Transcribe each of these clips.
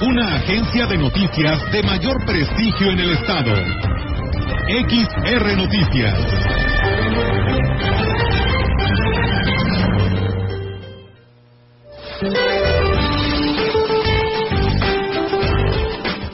Una agencia de noticias de mayor prestigio en el estado. XR Noticias.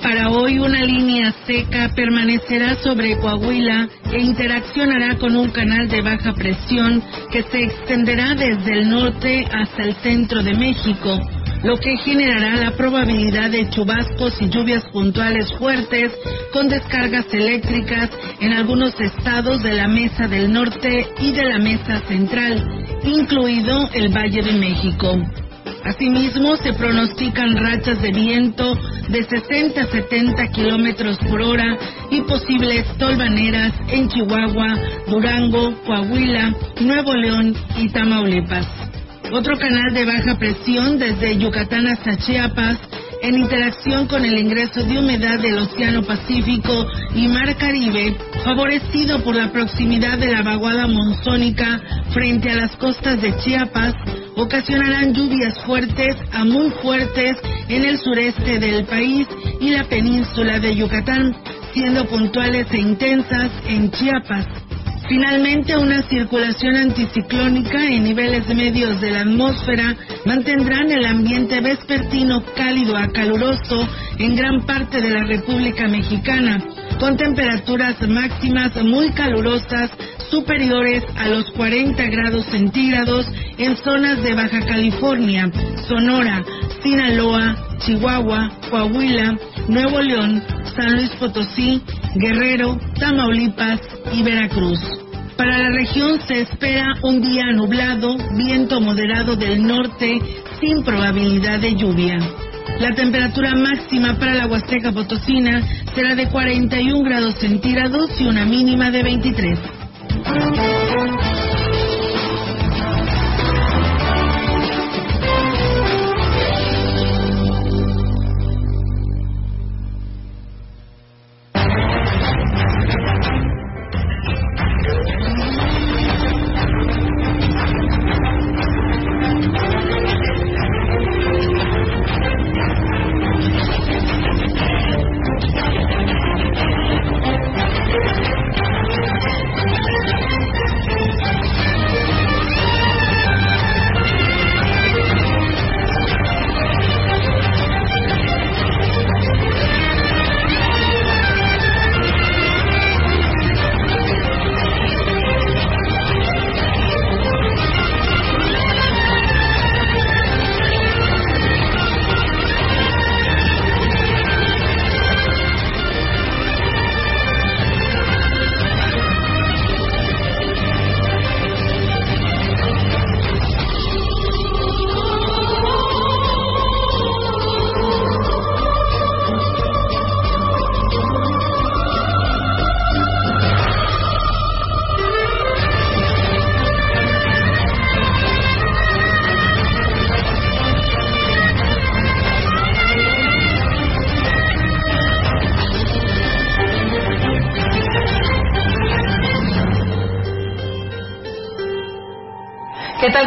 Para hoy una línea seca permanecerá sobre Coahuila e interaccionará con un canal de baja presión que se extenderá desde el norte hasta el centro de México, lo que generará la probabilidad de chubascos y lluvias puntuales fuertes con descargas eléctricas en algunos estados de la Mesa del Norte y de la Mesa Central, incluido el Valle de México. Asimismo, se pronostican rachas de viento de 60 a 70 kilómetros por hora y posibles tolvaneras en Chihuahua, Durango, Coahuila, Nuevo León y Tamaulipas. Otro canal de baja presión desde Yucatán hasta Chiapas en interacción con el ingreso de humedad del Océano Pacífico y Mar Caribe, favorecido por la proximidad de la vaguada monzónica frente a las costas de Chiapas, ocasionarán lluvias fuertes a muy fuertes en el sureste del país y la península de Yucatán, siendo puntuales e intensas en Chiapas. Finalmente, una circulación anticiclónica en niveles medios de la atmósfera mantendrán el ambiente vespertino cálido a caluroso en gran parte de la República Mexicana, con temperaturas máximas muy calurosas superiores a los 40 grados centígrados en zonas de Baja California, Sonora, Sinaloa, Chihuahua, Coahuila, Nuevo León, San Luis Potosí, Guerrero, Tamaulipas y Veracruz. Para la región se espera un día nublado, viento moderado del norte sin probabilidad de lluvia. La temperatura máxima para la Huasteca Potosina será de 41 grados centígrados y una mínima de 23.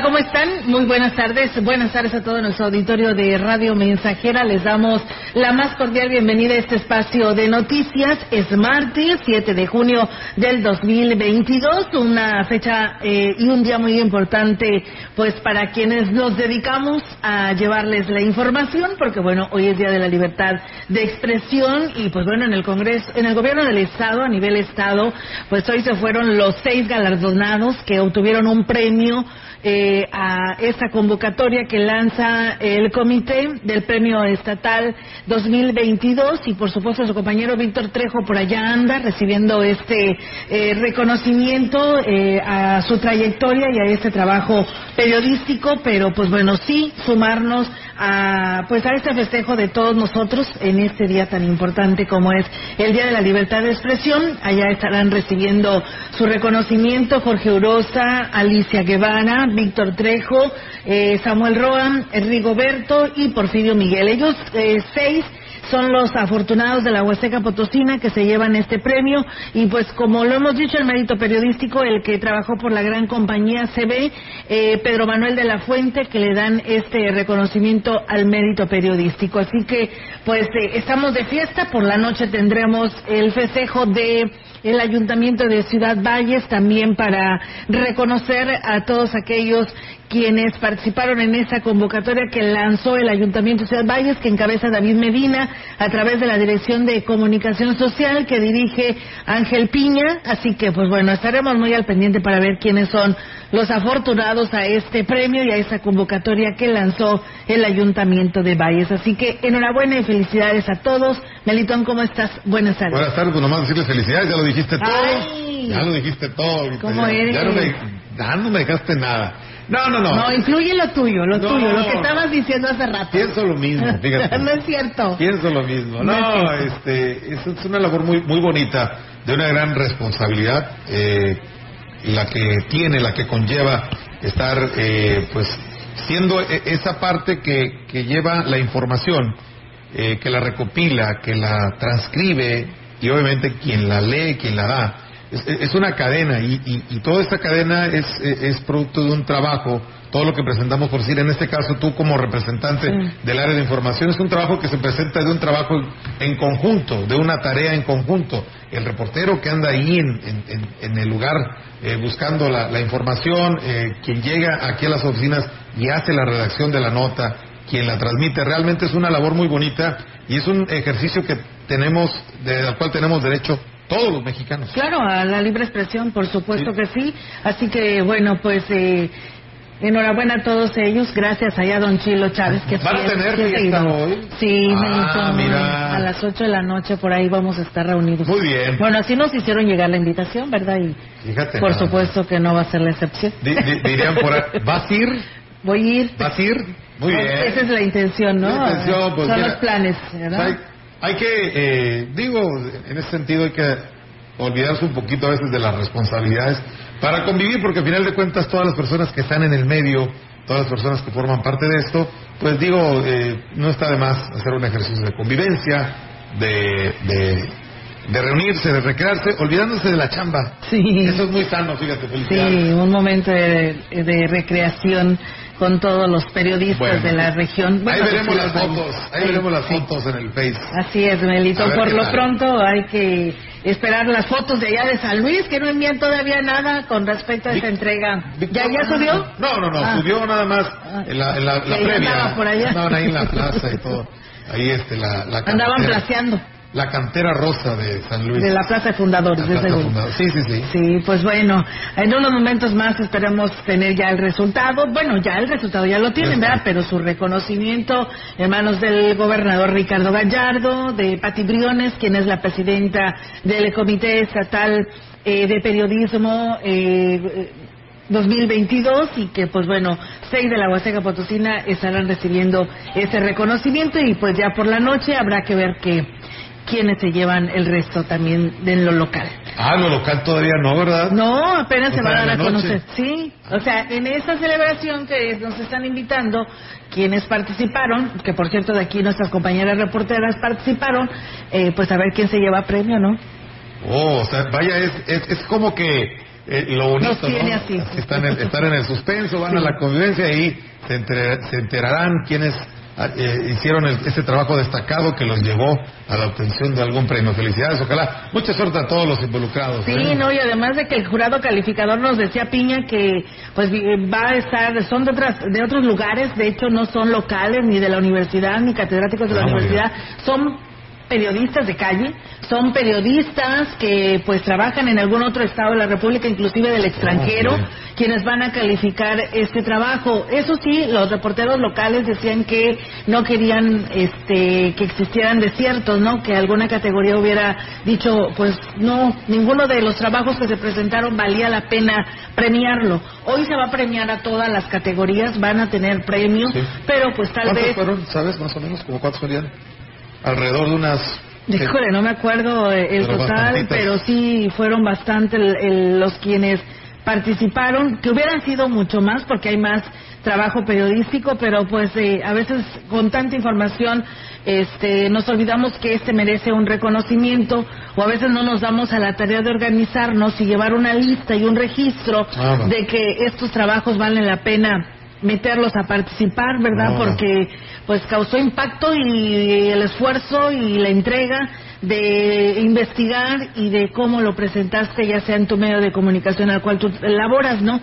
¿Cómo están? Muy buenas tardes. Buenas tardes a todo nuestro auditorio de Radio Mensajera. Les damos la más cordial bienvenida a este espacio de noticias. Es martes 7 de junio del 2022, una fecha eh, y un día muy importante pues para quienes nos dedicamos a llevarles la información, porque bueno, hoy es Día de la Libertad de Expresión y pues bueno, en el Congreso, en el Gobierno del Estado, a nivel Estado, pues hoy se fueron los seis galardonados que obtuvieron un premio eh, a esta convocatoria que lanza el comité del premio estatal 2022 y por supuesto su compañero Víctor Trejo por allá anda recibiendo este eh, reconocimiento eh, a su trayectoria y a este trabajo periodístico, pero pues bueno, sí sumarnos a, pues a este festejo de todos nosotros en este día tan importante como es el Día de la Libertad de Expresión. Allá estarán recibiendo su reconocimiento Jorge Urosa, Alicia Guevara, Víctor Trejo, eh, Samuel Roa, Rigoberto y Porfirio Miguel. Ellos eh, seis son los afortunados de la Huasteca Potosina que se llevan este premio. Y pues como lo hemos dicho el mérito periodístico el que trabajó por la gran compañía CB eh, Pedro Manuel de la Fuente que le dan este reconocimiento al mérito periodístico. Así que pues eh, estamos de fiesta. Por la noche tendremos el festejo de el Ayuntamiento de Ciudad Valles también para reconocer a todos aquellos quienes participaron en esa convocatoria que lanzó el Ayuntamiento de Ciudad Valles, que encabeza David Medina, a través de la Dirección de Comunicación Social que dirige Ángel Piña. Así que, pues bueno, estaremos muy al pendiente para ver quiénes son los afortunados a este premio y a esa convocatoria que lanzó el Ayuntamiento de Valles. Así que enhorabuena y felicidades a todos. Melitón, ¿cómo estás? Buenas tardes. Buenas tardes, pues nomás decirles felicidades, ya lo dijiste todo. Ya lo dijiste todo. ¿Cómo eres? Ya no, me, ya no me dejaste nada. No, no, no. No, incluye lo tuyo, lo tuyo, lo que estabas diciendo hace rato. Pienso lo mismo, fíjate. no es cierto. Pienso lo mismo. No, este, es, una labor muy, muy bonita, de una gran responsabilidad, eh, la que tiene, la que conlleva estar, eh, pues, siendo e, esa parte que, que lleva la información, eh, que la recopila, que la transcribe y obviamente quien la lee, quien la da es, una cadena y, y, toda esta cadena es, es, producto de un trabajo, todo lo que presentamos por decir, en este caso tú como representante del área de información, es un trabajo que se presenta de un trabajo en conjunto, de una tarea en conjunto. El reportero que anda ahí en, en, el lugar eh, buscando la, información, eh, quien llega aquí a las oficinas y hace la redacción de la nota, quien la transmite, realmente es una labor muy bonita y es un ejercicio que tenemos, del cual tenemos derecho todos los mexicanos. Claro, a la libre expresión, por supuesto que sí. Así que, bueno, pues eh, enhorabuena a todos ellos. Gracias allá a don Chilo Chávez. que ¿Van a tener fiesta hoy? Sí, ah, a las 8 de la noche por ahí vamos a estar reunidos. Muy bien. Bueno, así nos hicieron llegar la invitación, ¿verdad? Y Fíjate. Por supuesto que no va a ser la excepción. dirían por ahí, ¿vas a ir? Voy a ir. ¿Vas a ir? Muy bien. Esa es la intención, ¿no? La intención, pues, Son los planes, ¿verdad? Hay que, eh, digo, en ese sentido hay que olvidarse un poquito a veces de las responsabilidades para convivir, porque al final de cuentas todas las personas que están en el medio, todas las personas que forman parte de esto, pues digo, eh, no está de más hacer un ejercicio de convivencia, de, de, reunirse, de recrearse, olvidándose de la chamba. Sí. Eso es muy sano, fíjate, felicidades. Sí, un momento de, de recreación con todos los periodistas de la región. ahí veremos las fotos, ahí veremos las fotos en el Face. Así es, Melito. Por lo pronto hay que esperar las fotos de allá de San Luis, que no envían todavía nada con respecto a esa entrega. ¿Ya, ya subió? No, no, no, ah. subió nada más ah. en la, en la, previa. Por allá. Estaban ahí en la plaza y todo. Ahí este, la, la Andaban placeando la cantera rosa de San Luis. De la Plaza de Fundadores, Sí, sí, sí. Sí, pues bueno, en unos momentos más esperemos tener ya el resultado. Bueno, ya el resultado ya lo tienen, ¿verdad? Pero su reconocimiento en manos del gobernador Ricardo Gallardo, de Pati Briones, quien es la presidenta del Comité Estatal eh, de Periodismo. Eh, 2022 y que pues bueno, seis de la Huasteca Potosina estarán recibiendo ese reconocimiento y pues ya por la noche habrá que ver qué, quienes se llevan el resto también de lo local. Ah, lo local todavía no, ¿verdad? No, apenas se va a dar a conocer. Sí, o sea, en esa celebración que nos están invitando, quienes participaron, que por cierto de aquí nuestras compañeras reporteras participaron, eh, pues a ver quién se lleva premio, ¿no? Oh, o sea, vaya, es, es, como que eh, lo bonito, ¿no? Así. Están en, estar en el suspenso, van a la convivencia y se, se enterarán quiénes eh, hicieron este trabajo destacado que los llevó a la obtención de algún premio. Felicidades, ojalá. Mucha suerte a todos los involucrados. Sí, ¿eh? no, y además de que el jurado calificador nos decía Piña que pues va a estar, son de, otras, de otros lugares, de hecho no son locales ni de la universidad ni catedráticos de la ah, universidad, son periodistas de calle, son periodistas que pues trabajan en algún otro estado de la República, inclusive del extranjero, Oh, quienes van a calificar este trabajo. Eso sí, los reporteros locales decían que no querían este que existieran desiertos, ¿no? Que alguna categoría hubiera dicho, pues no, ninguno de los trabajos que se presentaron valía la pena premiarlo. Hoy se va a premiar a todas las categorías, van a tener premios, Sí. pero pues tal ¿Cuántos vez fueron, sabes, más o menos? ¿Como cuántos serían? Alrededor de unas... Híjole, no me acuerdo eh, el Pero total, bastantitas. pero sí fueron bastante el- el- los quienes participaron, que hubieran sido mucho más porque hay más trabajo periodístico, pero pues eh, a veces con tanta información este, nos olvidamos que este merece un reconocimiento o a veces no nos damos a la tarea de organizarnos y llevar una lista y un registro Ah, de que estos trabajos valen la pena meterlos a participar, ¿verdad? Porque pues causó impacto y el esfuerzo y la entrega de investigar y de cómo lo presentaste, ya sea en tu medio de comunicación al cual tú laboras, ¿no?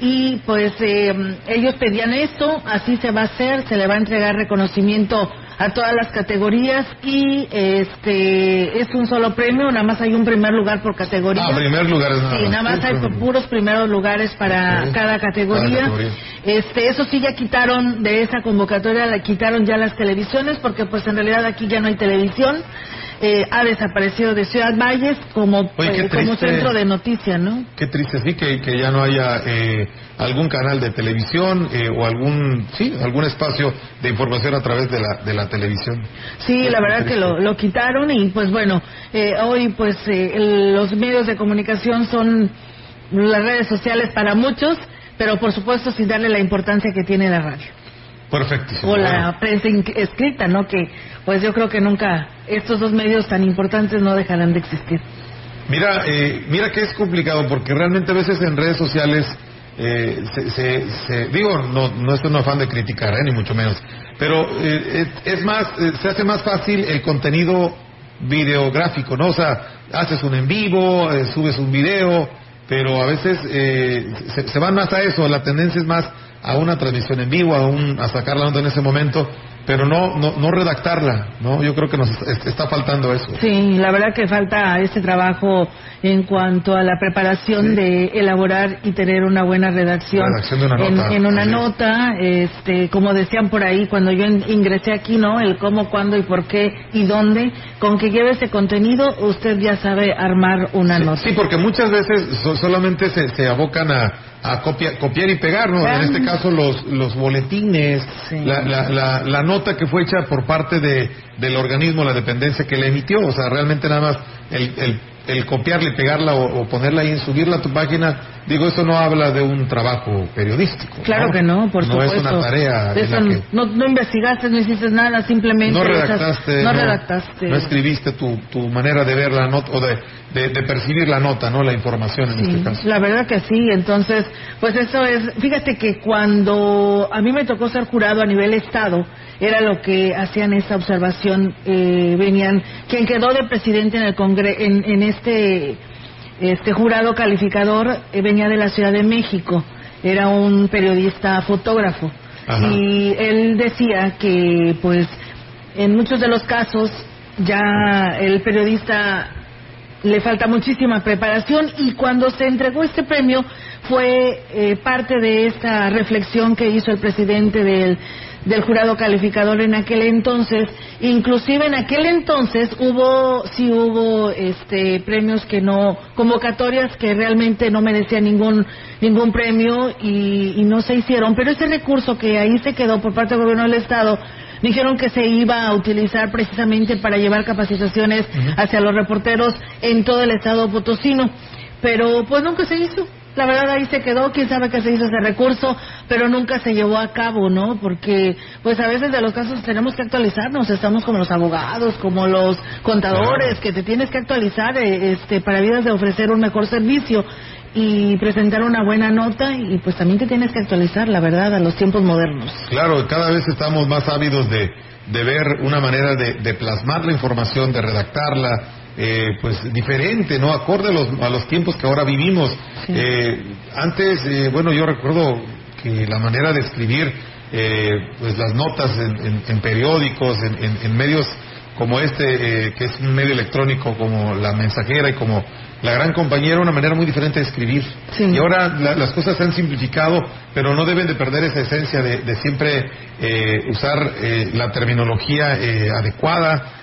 Y pues eh, ellos pedían esto, así se va a hacer, se le va a entregar reconocimiento a todas las categorías y este es un solo premio, nada más hay un primer lugar por categoría. Ah, primer lugar es nada Sí, más. nada más hay Sí, sí. puros primeros lugares para Ok. cada categoría. Cada categoría. Este, eso sí ya quitaron de esa convocatoria, la quitaron ya las televisiones porque pues en realidad aquí ya no hay televisión. Eh, ha desaparecido de Ciudad Valles como, Oye, eh, como centro de noticias, ¿no? Qué triste, sí, que, que ya no haya eh, algún canal de televisión eh, o algún, sí, algún espacio de información a través de la, de la televisión. Sí, la verdad que triste. lo, lo quitaron y pues bueno, eh, hoy pues eh, los medios de comunicación son las redes sociales para muchos, pero por supuesto sin darle la importancia que tiene la radio. Perfectísimo. o la prensa escrita, ¿no? Que pues yo creo que nunca estos dos medios tan importantes no dejarán de existir. Mira, eh, mira que es complicado porque realmente a veces en redes sociales eh, se, se- se- digo, no, no es un afán de criticar, eh, ni mucho menos, pero eh, es, es más, eh, se hace más fácil el contenido videográfico, ¿no? O sea, haces un en vivo, eh, subes un video, pero a veces eh, se, se van más a eso, la tendencia es más a una transmisión en vivo, a, un, a sacar la nota en ese momento, pero no, no, no redactarla, ¿no? Yo creo que nos est- está faltando eso. Sí, la verdad que falta este trabajo en cuanto a la preparación Sí. de elaborar y tener una buena redacción, Redacción de una nota, en una nota, este, como decían por ahí cuando yo in- ingresé aquí, ¿no? El cómo, cuándo y por qué y dónde, con que lleve ese contenido, usted ya sabe armar una Sí, nota. sí, porque muchas veces so- solamente se, se abocan a, a copia- copiar y pegar, ¿no? En este caso los, los boletines, Sí. la, la, la, la nota que fue hecha por parte de, del organismo, la dependencia que la emitió, o sea, realmente nada más el, el, el copiarla y pegarla o, o ponerla ahí, subirla a tu página, digo, eso no habla de un trabajo periodístico. Claro que no, por no supuesto. es una tarea. en Eso la que- no, no investigaste, no hiciste nada, simplemente. no redactaste, no redactaste. no escribiste tu, tu manera de ver la nota o de, de, de percibir la nota, ¿no? La información en Sí, este caso. la verdad que sí, entonces, pues eso es, fíjate que cuando a mí me tocó ser jurado a nivel estado, era lo que hacían esa observación, eh, venían, quien quedó de presidente en el congre en, en este, este jurado calificador eh, venía de la Ciudad de México, era un periodista fotógrafo, Ajá. y él decía que pues en muchos de los casos ya el periodista le falta muchísima preparación y cuando se entregó este premio fue eh, parte de esta reflexión que hizo el presidente del, del jurado calificador en aquel entonces. Inclusive en aquel entonces hubo sí hubo este premios que no convocatorias que realmente no merecían ningún ningún premio y, y no se hicieron. Pero ese recurso que ahí se quedó por parte del gobierno del estado dijeron que se iba a utilizar precisamente para llevar capacitaciones hacia los reporteros en todo el estado potosino, pero pues nunca se hizo. La verdad ahí se quedó, quién sabe qué se hizo ese recurso, pero nunca se llevó a cabo, ¿no? Porque pues a veces de los casos tenemos que actualizarnos, estamos como los abogados, como los contadores, que te tienes que actualizar eh, este para vidas de ofrecer un mejor servicio y presentar una buena nota y pues también te tienes que actualizar, la verdad, a los tiempos modernos. Claro, cada vez estamos más ávidos de, de ver una manera de, de plasmar la información, de redactarla, eh, pues diferente, ¿no? Acorde a los, a los tiempos que ahora vivimos. Sí. Eh, antes, eh, bueno, yo recuerdo que la manera de escribir, eh, pues las notas en, en- en periódicos, en, en- medios como este, eh, que es un medio electrónico, como la mensajera y como la gran compañera, una manera muy diferente de escribir. Y ahora las cosas se han simplificado, pero no deben de perder esa esencia de, siempre eh, usar eh, la terminología adecuada,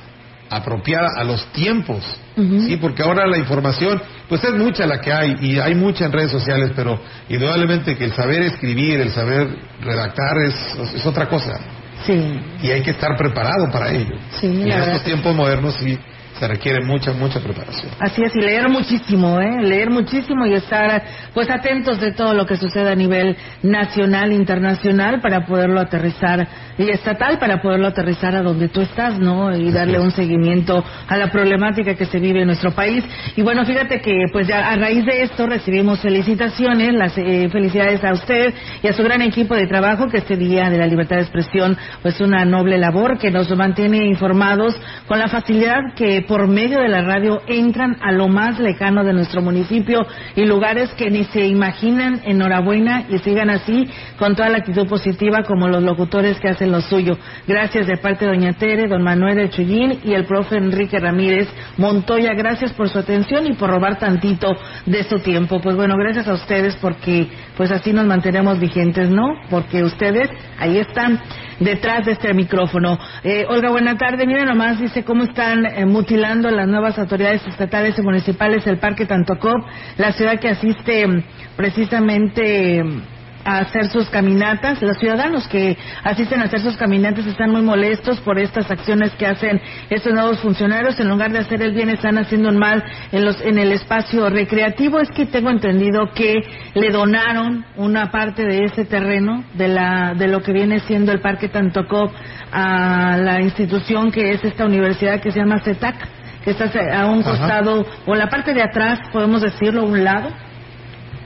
apropiada a los tiempos. Sí, porque ahora la información, pues es mucha la que hay y hay mucha en redes sociales, pero indudablemente que el saber escribir, el saber redactar es, es otra cosa. Sí. Y hay que estar preparado para ello. Sí, y en estos tiempos modernos sí se requiere mucha, mucha preparación. Así es, y leer muchísimo, ¿eh? Leer muchísimo y estar, pues, atentos de todo lo que sucede a nivel nacional, internacional, para poderlo aterrizar, y estatal, para poderlo aterrizar a donde tú estás, ¿no? Y darle un seguimiento a la problemática que se vive en nuestro país. Y bueno, fíjate que, pues, ya a raíz de esto recibimos felicitaciones, las eh, felicidades a usted y a su gran equipo de trabajo, que este Día de la Libertad de Expresión, pues, una noble labor que nos mantiene informados con la facilidad que por medio de la radio entran a lo más lejano de nuestro municipio y lugares que ni se imaginan. Enhorabuena y sigan así con toda la actitud positiva como los locutores que hacen lo suyo. Gracias de parte de doña Tere, don Manuel de Chullín y el profe Enrique Ramírez Montoya. Gracias por su atención y por robar tantito de su tiempo. Pues bueno, gracias a ustedes porque pues así nos mantenemos vigentes, ¿no? Porque ustedes ahí están detrás de este micrófono. Eh, Olga, buena tarde. Mira nomás, dice cómo están eh, mutilando las nuevas autoridades estatales y municipales el Parque Tantocop, la ciudad que asiste mm, precisamente mm, a hacer sus caminatas. Los ciudadanos que asisten a hacer sus caminatas están muy molestos por estas acciones que hacen estos nuevos funcionarios. En lugar de hacer el bien, están haciendo un mal en, los, en el espacio recreativo. Es que tengo entendido que le donaron una parte de ese terreno, de, la, de lo que viene siendo el Parque Tantocop, a la institución que es esta universidad que se llama CETAC, que está a un costado, o la parte de atrás, podemos decirlo, un lado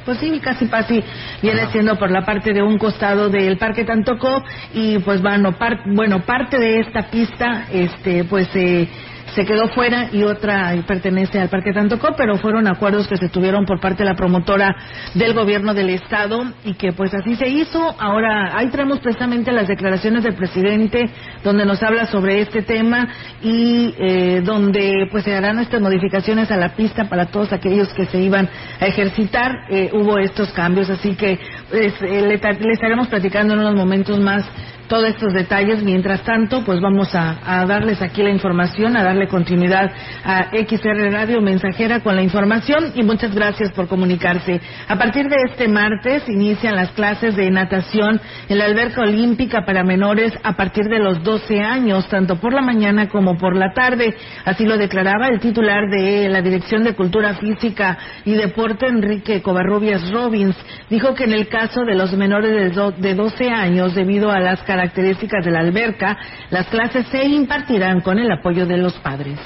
pues sí, casi casi viene siendo por la parte de un costado del Parque Tantocó y pues bueno, bueno parte de esta pista este pues eh, se quedó fuera y otra pertenece al Parque Tantocó, pero fueron acuerdos que se tuvieron por parte de la promotora del gobierno del estado y que pues así se hizo. Ahora ahí traemos precisamente las declaraciones del presidente donde nos habla sobre este tema y eh, donde pues se harán estas modificaciones a la pista para todos aquellos que se iban a ejercitar. Eh, hubo estos cambios, así que pues, eh, le, le estaremos platicando en unos momentos más todos estos detalles. Mientras tanto, pues vamos a, darles aquí la información, a darle continuidad a XR Radio Mensajera con la información y muchas gracias por comunicarse. A partir de este martes inician las clases de natación en la alberca olímpica para menores a partir de los 12 años, tanto por la mañana como por la tarde. Así lo declaraba el titular de la Dirección de Cultura Física y Deporte, Enrique Covarrubias Robbins. Dijo que en el caso de los menores de 12 años, debido a las características características de la alberca, las clases se impartirán con el apoyo de los padres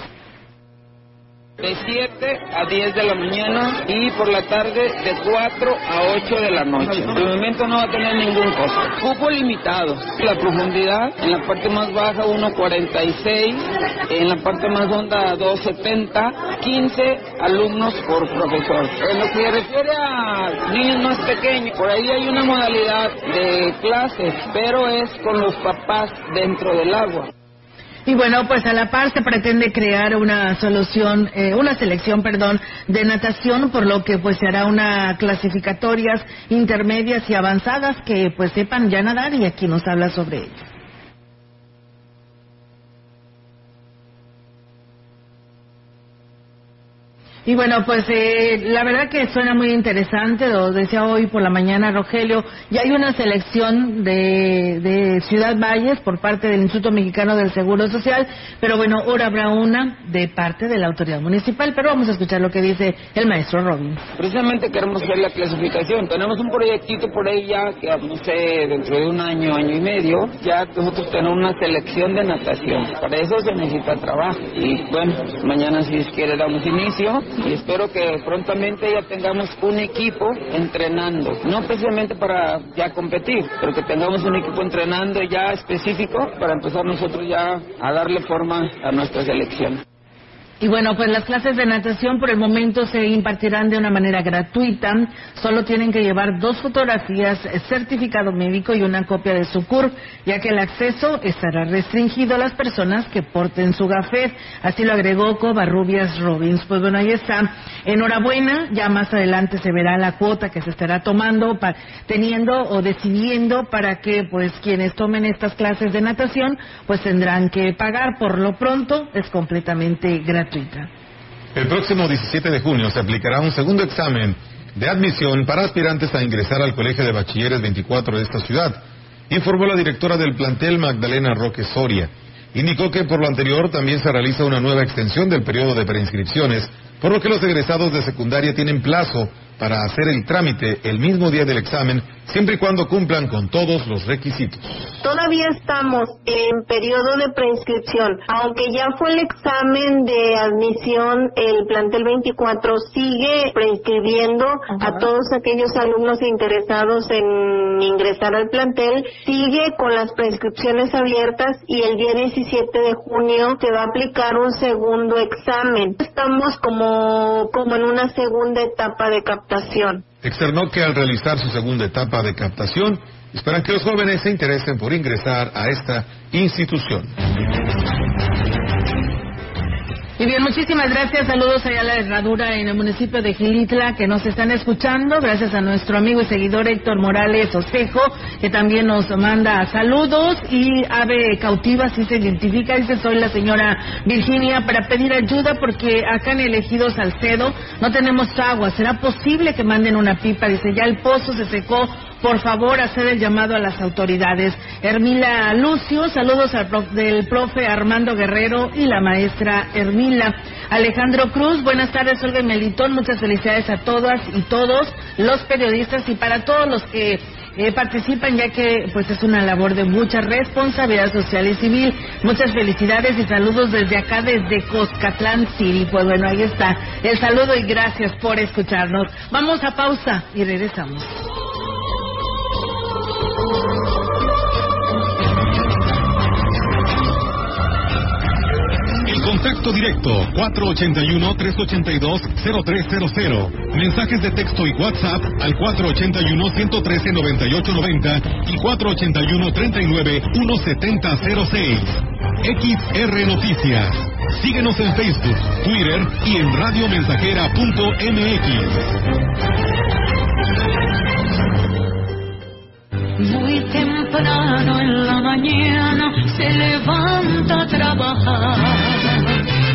de 7 a 10 de la mañana y por la tarde de 4 a 8 de la noche. El movimiento no va a tener ningún costo. Cupo limitado. La profundidad en la parte más baja 1.46, en la parte más honda 2.70, 15 alumnos por profesor. En lo que se refiere a niños más pequeños, por ahí hay una modalidad de clases, pero es con los papás dentro del agua. Y bueno, pues a la par se pretende crear una solución, eh, una selección, perdón, de natación, por lo que pues se hará una clasificatorias intermedias y avanzadas que pues sepan ya nadar y aquí nos habla sobre ello. Y bueno, pues eh, la verdad que suena muy interesante, lo decía hoy por la mañana Rogelio, y hay una selección de, de Ciudad Valles por parte del Instituto Mexicano del Seguro Social, pero bueno, ahora habrá una de parte de la autoridad municipal, pero vamos a escuchar lo que dice el maestro Robin. Precisamente queremos ver la clasificación, tenemos un proyectito por ahí ya que no sé, dentro de un año, año y medio, ya nosotros tenemos una selección de natación, para eso se necesita trabajo, y bueno, mañana si quiere damos inicio y espero que prontamente ya tengamos un equipo entrenando, no precisamente para ya competir, pero que tengamos un equipo entrenando ya específico para empezar nosotros ya a darle forma a nuestra selección. Y bueno, pues las clases de natación por el momento se impartirán de una manera gratuita. Solo tienen que llevar dos fotografías, certificado médico y una copia de su CUR, ya que el acceso estará restringido a las personas que porten su gafet. Así lo agregó Covarrubias Robbins. Pues bueno, ahí está. Enhorabuena. Ya más adelante se verá la cuota que se estará tomando, teniendo o decidiendo para que pues quienes tomen estas clases de natación pues tendrán que pagar. Por lo pronto es completamente gratuito. El próximo 17 de junio se aplicará un segundo examen de admisión para aspirantes a ingresar al Colegio de Bachilleres 24 de esta ciudad, informó la directora del plantel Magdalena Roque Soria. Indicó que por lo anterior también se realiza una nueva extensión del periodo de preinscripciones, por lo que los egresados de secundaria tienen plazo para hacer el trámite el mismo día del examen, siempre y cuando cumplan con todos los requisitos. Todavía estamos en periodo de preinscripción. Aunque ya fue el examen de admisión, el plantel 24 sigue preinscribiendo a todos aquellos alumnos interesados en ingresar al plantel, sigue con las preinscripciones abiertas y el día 17 de junio se va a aplicar un segundo examen. Estamos como, como en una segunda etapa de capacitación Externó que al realizar su segunda etapa de captación, esperan que los jóvenes se interesen por ingresar a esta institución. Y bien, muchísimas gracias. Saludos allá a la herradura en el municipio de Gilitla que nos están escuchando. Gracias a nuestro amigo y seguidor Héctor Morales Osejo, que también nos manda saludos. Y Ave Cautiva, si se identifica, dice: Soy la señora Virginia para pedir ayuda porque acá en el ejido Salcedo no tenemos agua. ¿Será posible que manden una pipa? Dice: Ya el pozo se secó por favor hacer el llamado a las autoridades. Hermila Lucio, saludos al del profe Armando Guerrero y la maestra Hermila. Alejandro Cruz, buenas tardes, Olga Melitón, muchas felicidades a todas y todos los periodistas y para todos los que eh, participan ya que pues es una labor de mucha responsabilidad social y civil. Muchas felicidades y saludos desde acá, desde Coscatlán City. Pues bueno, ahí está el saludo y gracias por escucharnos. Vamos a pausa y regresamos. Contacto directo 481-382-0300. Mensajes de texto y WhatsApp al 481-113-9890 y 481-39-1706. XR Noticias. Síguenos en Facebook, Twitter y en radiomensajera.mx. Muy temprano en la mañana se levanta a trabajar.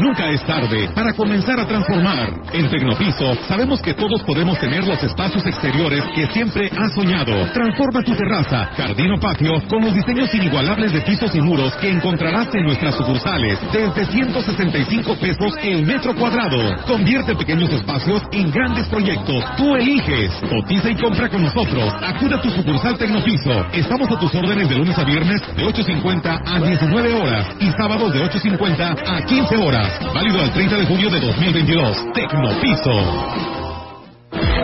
Nunca es tarde para comenzar a transformar. En Tecnopiso sabemos que todos podemos tener los espacios exteriores que siempre has soñado. Transforma tu terraza, jardín o patio con los diseños inigualables de pisos y muros que encontrarás en nuestras sucursales desde 165 pesos el metro cuadrado. Convierte pequeños espacios en grandes proyectos. Tú eliges. Cotiza y compra con nosotros. Acude a tu sucursal Tecnopiso. Estamos a tus órdenes de lunes a viernes de 8.50 a 19 horas y sábados de 8.50 a 15 horas. Válido al 30 de julio de 2022. Tecnopiso.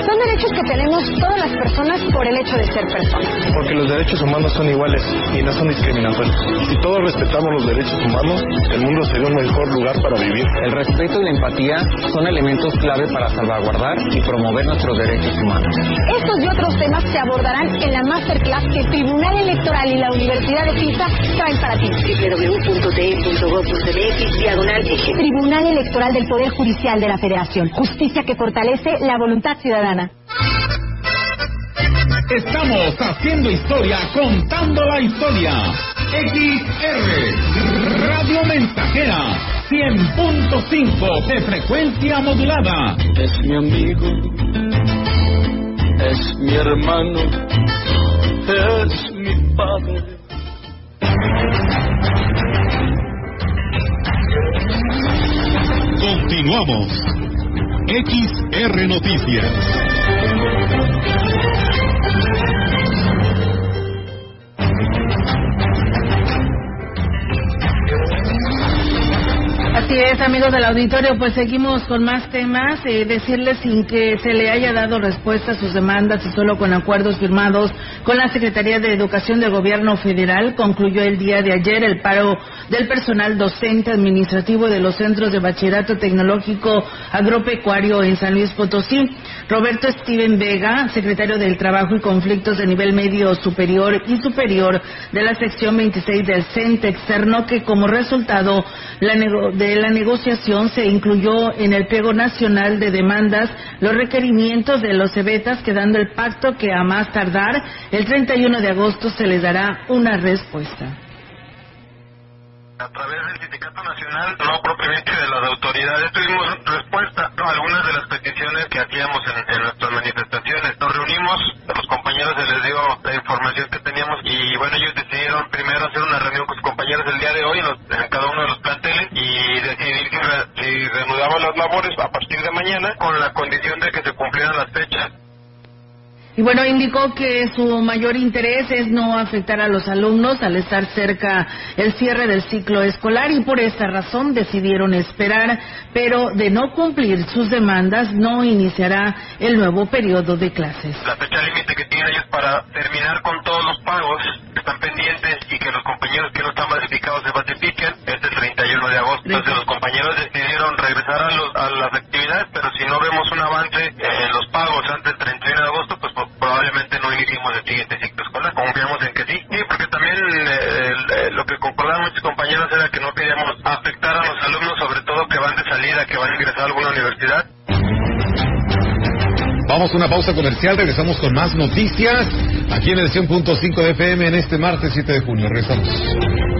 Son derechos que tenemos todas las personas por el hecho de ser personas. Porque los derechos humanos son iguales y no son discriminatorios. Si todos respetamos los derechos humanos, el mundo sería un mejor lugar para vivir. El respeto y la empatía son elementos clave para salvaguardar y promover nuestros derechos humanos. Estos y otros temas se abordarán en la masterclass que el Tribunal Electoral y la Universidad de Pisa traen para ti. diagonal Tribunal Electoral del Poder Judicial de la Federación. Justicia que fortalece la voluntad ciudadana. Estamos haciendo historia, contando la historia. XR, Radio Mensajera, 100.5 de frecuencia modulada. Es mi amigo, es mi hermano, es mi padre. Continuamos. XR Noticias. Thank you. Así es, amigos del auditorio, pues seguimos con más temas. Eh, decirles sin que se le haya dado respuesta a sus demandas y solo con acuerdos firmados con la Secretaría de Educación del Gobierno Federal, concluyó el día de ayer el paro del personal docente administrativo de los centros de bachillerato tecnológico agropecuario en San Luis Potosí. Roberto Steven Vega, secretario del Trabajo y Conflictos de Nivel Medio Superior y Superior de la sección 26 del CENTE, externó que como resultado la de la negociación se incluyó en el pliego nacional de demandas los requerimientos de los cebetas, quedando el pacto que a más tardar el 31 de agosto se les dará una respuesta. A través del Sindicato Nacional, no propiamente de las autoridades, tuvimos respuesta a algunas de las peticiones que hacíamos en, en nuestras manifestaciones. Nos reunimos, a los compañeros se les dio la información que teníamos y bueno, ellos decidieron primero hacer una reunión con sus compañeros el día de hoy en, los- en cada uno de los planteles y decidir si, re- si reanudaban las labores a partir de mañana con la condición de que se cumplieran las fechas. Y bueno, indicó que su mayor interés es no afectar a los alumnos al estar cerca el cierre del ciclo escolar y por esta razón decidieron esperar, pero de no cumplir sus demandas no iniciará el nuevo periodo de clases. La fecha límite que tienen ellos para terminar con todos los pagos que están pendientes y que los compañeros que no están basificados se basifiquen es el 31 de agosto. Entonces los compañeros decidieron regresar a, los- a las actividades, pero si no vemos un avance en los pagos antes del 31 de agosto, probablemente no iniciemos el siguiente ciclo escolar. Confiamos en que sí. Sí, porque también eh, lo que concordaban muchos compañeros era que no queríamos afectar a los alumnos, sobre todo que van de salida, que van a ingresar a alguna universidad. Vamos a una pausa comercial, regresamos con más noticias aquí en el 100.5 de FM en este martes 7 de junio. Regresamos.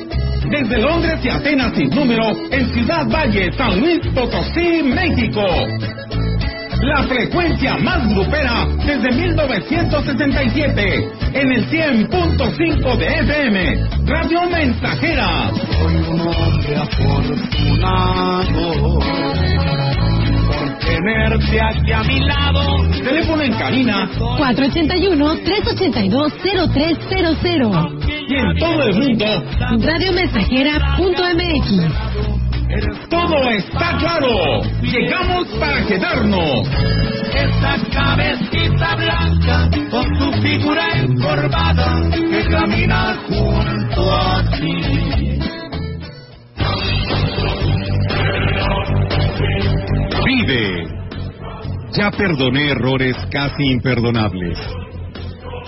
Desde Londres y Atenas sin número, en Ciudad Valle, San Luis Potosí, México. La frecuencia más grupera desde 1967, en el 100.5 de FM, Radio Mensajera. Soy un hombre afortunado por tenerte aquí a mi lado. Teléfono en cabina 481-382-0300. Y en todo el mundo. Radiomensajera.mx. Todo está claro. Llegamos para quedarnos. Esa cabecita blanca con tu figura encorvada que camina junto a ti. Vive. Ya perdoné errores casi imperdonables.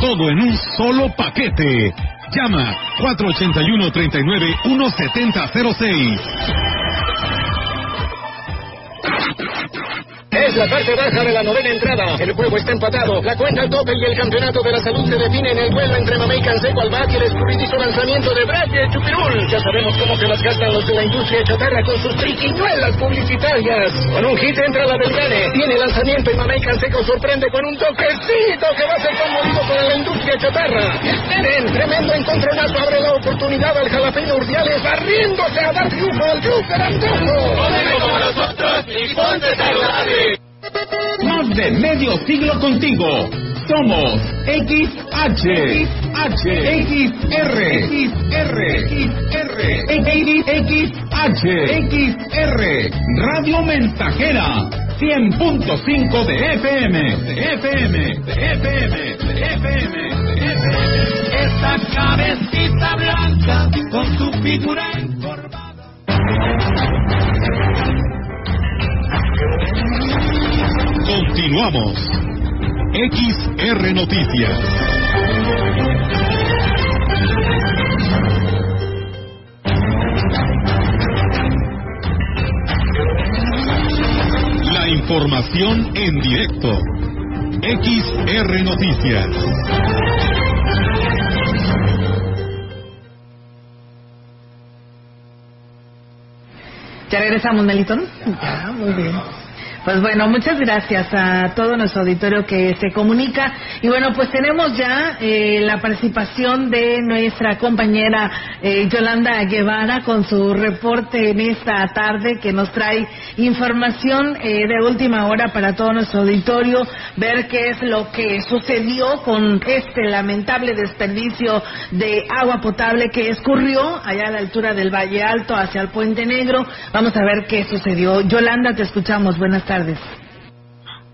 Todo en un solo paquete. Llama 481-39-1706. Es la parte baja de la novena entrada. El juego está empatado. La cuenta al tope y el campeonato de la salud se define en el duelo entre Mamey Canseco al bat y el escurridizo lanzamiento de Braille Chupirul. Ya sabemos cómo se las gastan los de la industria chatarra con sus triquiñuelas publicitarias. Con un hit entra la del gane. Tiene lanzamiento y Mamey Canseco sorprende con un toquecito que va a ser conmovido para la industria chatarra. Esperen, tremendo encontronazo abre la oportunidad al jalapeño Urdiales barriéndose a dar triunfo al club del antojo. nosotros y ponte saludable. Más de medio siglo contigo. Somos XH, XH, XR, XR, XR, XH, XR, Radio Mensajera, 100.5 de FM, de FM, de FM, de FM. Esa cabecita blanca con su figura encorvada. Continuamos. XR Noticias. La información en directo. XR Noticias. Ya regresamos, Melitón. Ya, muy bien. Pues bueno, muchas gracias a todo nuestro auditorio que se comunica. Y bueno, pues tenemos ya eh, la participación de nuestra compañera eh, Yolanda Guevara con su reporte en esta tarde que nos trae información eh, de última hora para todo nuestro auditorio, ver qué es lo que sucedió con este lamentable desperdicio de agua potable que escurrió allá a la altura del Valle Alto hacia el Puente Negro. Vamos a ver qué sucedió. Yolanda, te escuchamos. Buenas tardes.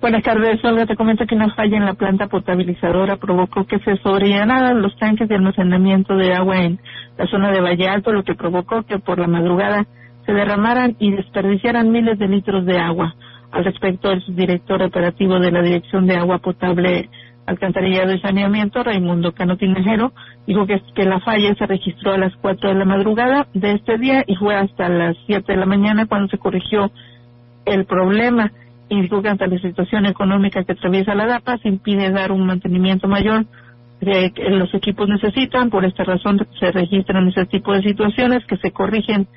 Buenas tardes, Olga. Te comento que una falla en la planta potabilizadora provocó que se sobrellenaran los tanques de almacenamiento de agua en la zona de Valle Alto, lo que provocó que por la madrugada se derramaran y desperdiciaran miles de litros de agua. Al respecto, el subdirector operativo de la Dirección de Agua Potable, Alcantarillado y Saneamiento, Raimundo Cano Tinajero, dijo que, que la falla se registró a las 4 de la madrugada de este día y fue hasta las 7 de la mañana cuando se corrigió el problema y dijo que ante la situación económica que atraviesa la DAPA se impide dar un mantenimiento mayor que los equipos necesitan. Por esta razón se registran ese tipo de situaciones que se corrigen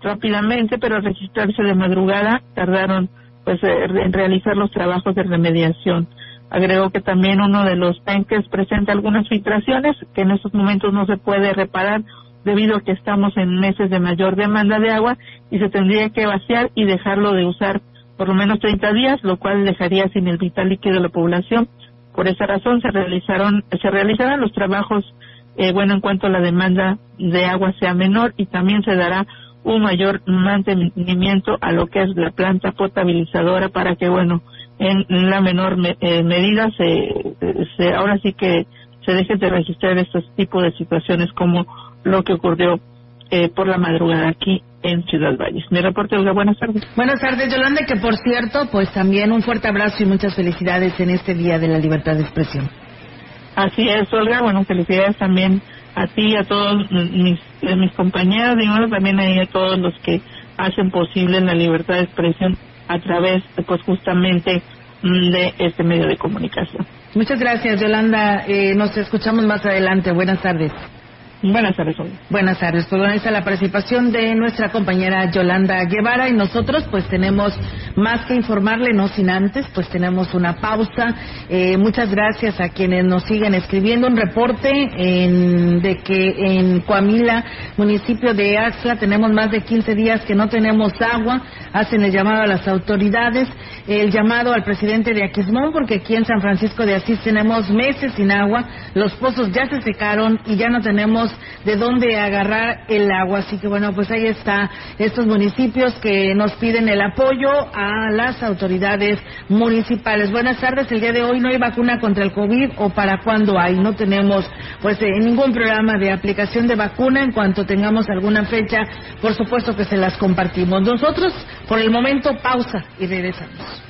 rápidamente, pero al registrarse de madrugada tardaron pues eh, en realizar los trabajos de remediación. Agregó que también uno de los tanques presenta algunas filtraciones que en estos momentos no se puede reparar debido a que estamos en meses de mayor demanda de agua y se tendría que vaciar y dejarlo de usar por lo menos 30 días, lo cual dejaría sin el vital líquido de la población. Por esa razón se realizaron se realizarán los trabajos eh, bueno en cuanto a la demanda de agua sea menor y también se dará un mayor mantenimiento a lo que es la planta potabilizadora para que bueno en la menor eh, medida se, se ahora sí que se deje de registrar estos tipos de situaciones como lo que ocurrió eh, por la madrugada aquí en Ciudad Valles. Mi reporte, Olga, buenas tardes. Buenas tardes, Yolanda, que por cierto, pues también un fuerte abrazo y muchas felicidades en este Día de la Libertad de Expresión. Así es, Olga, bueno, felicidades también a ti, a todos mis, eh, mis compañeros, y también a todos los que hacen posible la libertad de expresión a través, pues justamente, mm, de este medio de comunicación. Muchas gracias, Yolanda. Eh, nos escuchamos más adelante. Buenas tardes. Buenas tardes. Buenas tardes. Pues bueno, esta la participación de nuestra compañera Yolanda Guevara y nosotros pues tenemos más que informarle, no sin antes, pues tenemos una pausa. Eh, muchas gracias a quienes nos siguen escribiendo un reporte en, de que en Coamila, municipio de Axla, tenemos más de 15 días que no tenemos agua. Hacen el llamado a las autoridades, el llamado al presidente de Aquismón, porque aquí en San Francisco de Asís tenemos meses sin agua, los pozos ya se secaron y ya no tenemos de dónde agarrar el agua. Así que bueno, pues ahí está estos municipios que nos piden el apoyo a las autoridades municipales. Buenas tardes, el día de hoy no hay vacuna contra el COVID o para cuándo hay. No tenemos pues eh, ningún programa de aplicación de vacuna. En cuanto tengamos alguna fecha, por supuesto que se las compartimos. Nosotros, por el momento, pausa y regresamos.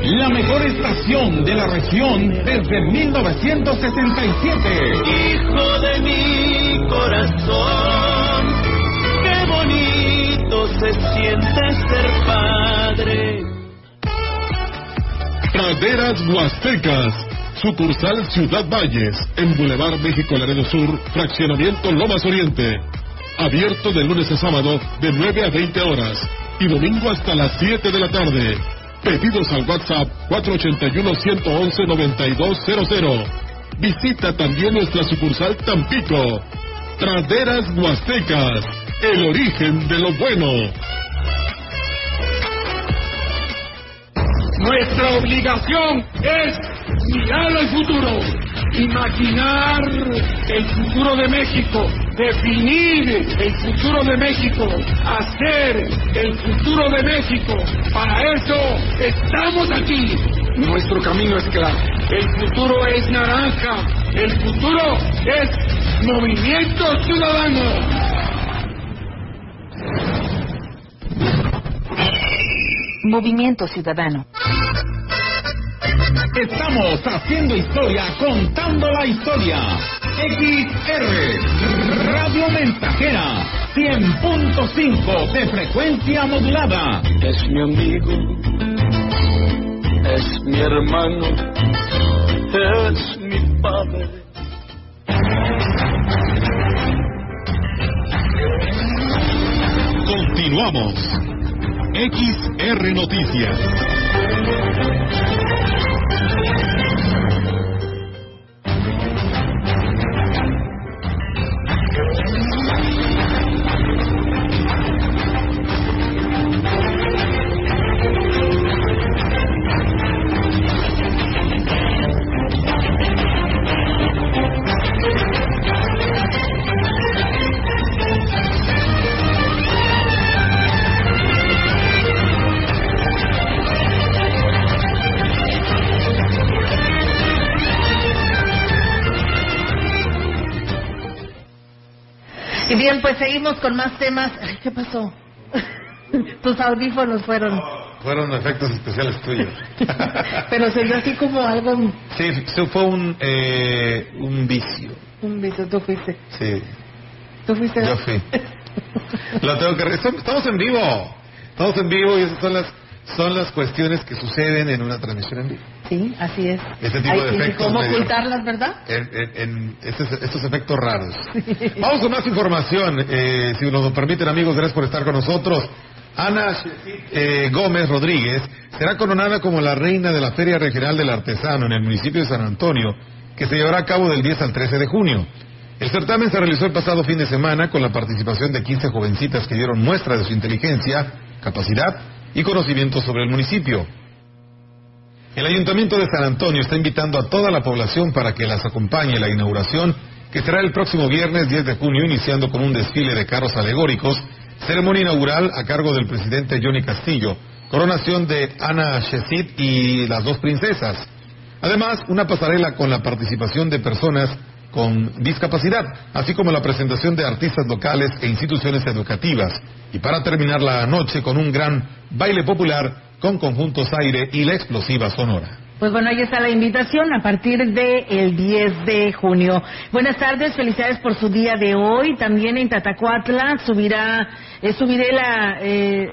la mejor estación de la región desde 1967. Hijo de mi corazón, qué bonito se siente ser padre. Praderas Huastecas, sucursal Ciudad Valles, en Boulevard México Laredo Sur, fraccionamiento Lomas Oriente. Abierto de lunes a sábado de 9 a 20 horas y domingo hasta las 7 de la tarde Pedidos al WhatsApp 481-111-9200. Visita también nuestra sucursal Tampico. Traderas Huastecas, el origen de lo bueno. Nuestra obligación es mirar al futuro, imaginar el futuro de México, definir el futuro de México, hacer el futuro de México. Para eso estamos aquí. Nuestro camino es claro. El futuro es naranja. El futuro es movimiento ciudadano. Movimiento Ciudadano. Estamos haciendo historia, contando la historia. XR, Radio Mensajera, 100.5 de frecuencia modulada. Es mi amigo, es mi hermano, es mi padre. Continuamos. XR Noticias. Bien, pues seguimos con más temas. ¿Qué pasó? Tus audífonos fueron. fueron efectos especiales tuyos. Pero se vio así como algo, Sí, sí, fue un, eh, un vicio. un beso, tú fuiste. Sí, Tú fuiste. yo fui. Lo tengo que... estamos en vivo. Estamos en vivo y esas son las, son las cuestiones que suceden en una transmisión en vivo. Sí, así es. Este tipo Hay de que- efectos ¿Cómo medio- ocultarlas, verdad? En, en- en estos, estos efectos raros. Vamos con más información. eh, si nos lo permiten, amigos, gracias por estar con nosotros. Ana eh, Gómez Rodríguez será coronada como la reina de la Feria Regional del Artesano en el municipio de San Antonio, que se llevará a cabo del 10 al 13 de junio. El certamen se realizó el pasado fin de semana con la participación de 15 jovencitas que dieron muestra de su inteligencia, capacidad y conocimiento sobre el municipio. El Ayuntamiento de San Antonio está invitando a toda la población para que las acompañe la inauguración, que será el próximo viernes 10 de junio, iniciando con un desfile de carros alegóricos, ceremonia inaugural a cargo del presidente Johnny Castillo, coronación de Ana Shesit y las dos princesas. Además, una pasarela con la participación de personas con discapacidad, así como la presentación de artistas locales e instituciones educativas. Y para terminar la noche con un gran baile popular con conjuntos aire y la explosiva sonora. Pues bueno, ahí está la invitación a partir del el 10 de junio. Buenas tardes, felicidades por su día de hoy. También en Tatacuatla subirá, eh, subiré la, eh,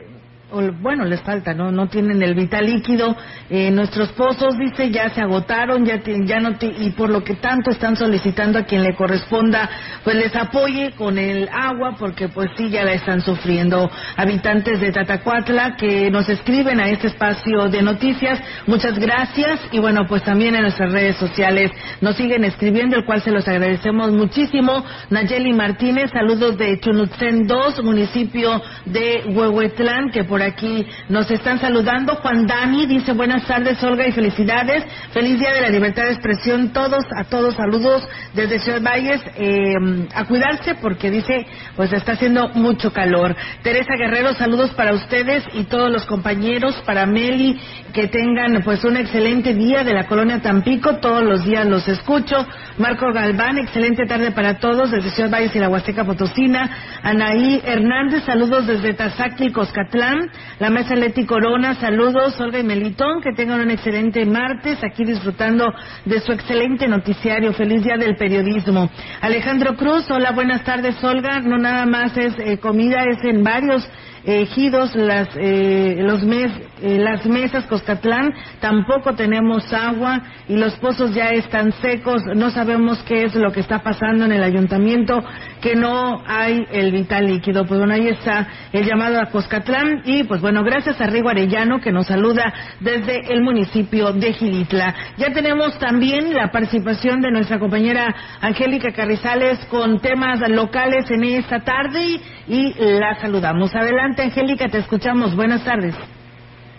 o- bueno, les falta, ¿no? No tienen el vital líquido. Eh, nuestros pozos, dice, ya se agotaron, ya, ti- ya no, y por lo que tanto están solicitando a quien le corresponda, pues les apoye con el agua, porque pues sí, ya la están sufriendo. Habitantes de Tatacuatla que nos escriben a este espacio de noticias, muchas gracias, y bueno, pues también en nuestras redes sociales nos siguen escribiendo, el cual se los agradecemos muchísimo. Nayeli Martínez, saludos de Chunutzen 2, municipio de Huehuetlán, que por aquí nos están saludando. Juan Dani dice buenas tardes, Olga, y felicidades. Feliz Día de la Libertad de Expresión. Todos, a todos, saludos desde Ciudad Valles. eh, a cuidarse porque dice, pues está haciendo mucho calor. Teresa Guerrero, saludos para ustedes y todos los compañeros, para Meli, que tengan pues un excelente día de la colonia Tampico. Todos los días los escucho. Marco Galván, excelente tarde para todos desde Ciudad Valles y la Huasteca Potosina. Anaí Hernández, saludos desde Tazaki y Coscatlán. La Mesa Leti Corona, saludos. Olga y Melitón, que tengan un excelente martes aquí disfrutando de su excelente noticiario. Feliz día del periodismo. Alejandro Cruz, hola, buenas tardes, Olga. No nada más es eh, comida, es en varios ejidos, las, eh, los mes, eh, las mesas Coscatlán, tampoco tenemos agua y los pozos ya están secos, no sabemos qué es lo que está pasando en el ayuntamiento, que no hay el vital líquido. Pues bueno, ahí está el llamado a Coscatlán y pues bueno, gracias a Rigo Arellano que nos saluda desde el municipio de Gilitla. Ya tenemos también la participación de nuestra compañera Angélica Carrizales con temas locales en esta tarde y la saludamos. Adelante, Angélica, te escuchamos. Buenas tardes.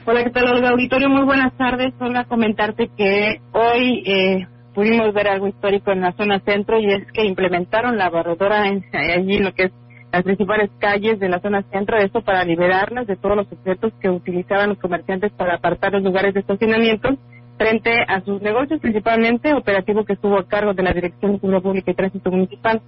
Hola, ¿qué tal, Olga Auditorio? Muy buenas tardes. Olga, comentarte que hoy eh, pudimos ver algo histórico en la zona centro y es que implementaron la barredora en, allí lo que es las principales calles de la zona centro, esto para liberarlas de todos los objetos que utilizaban los comerciantes para apartar los lugares de estacionamiento frente a sus negocios, principalmente operativo que estuvo a cargo de la Dirección de Seguridad Pública y Tránsito Municipal.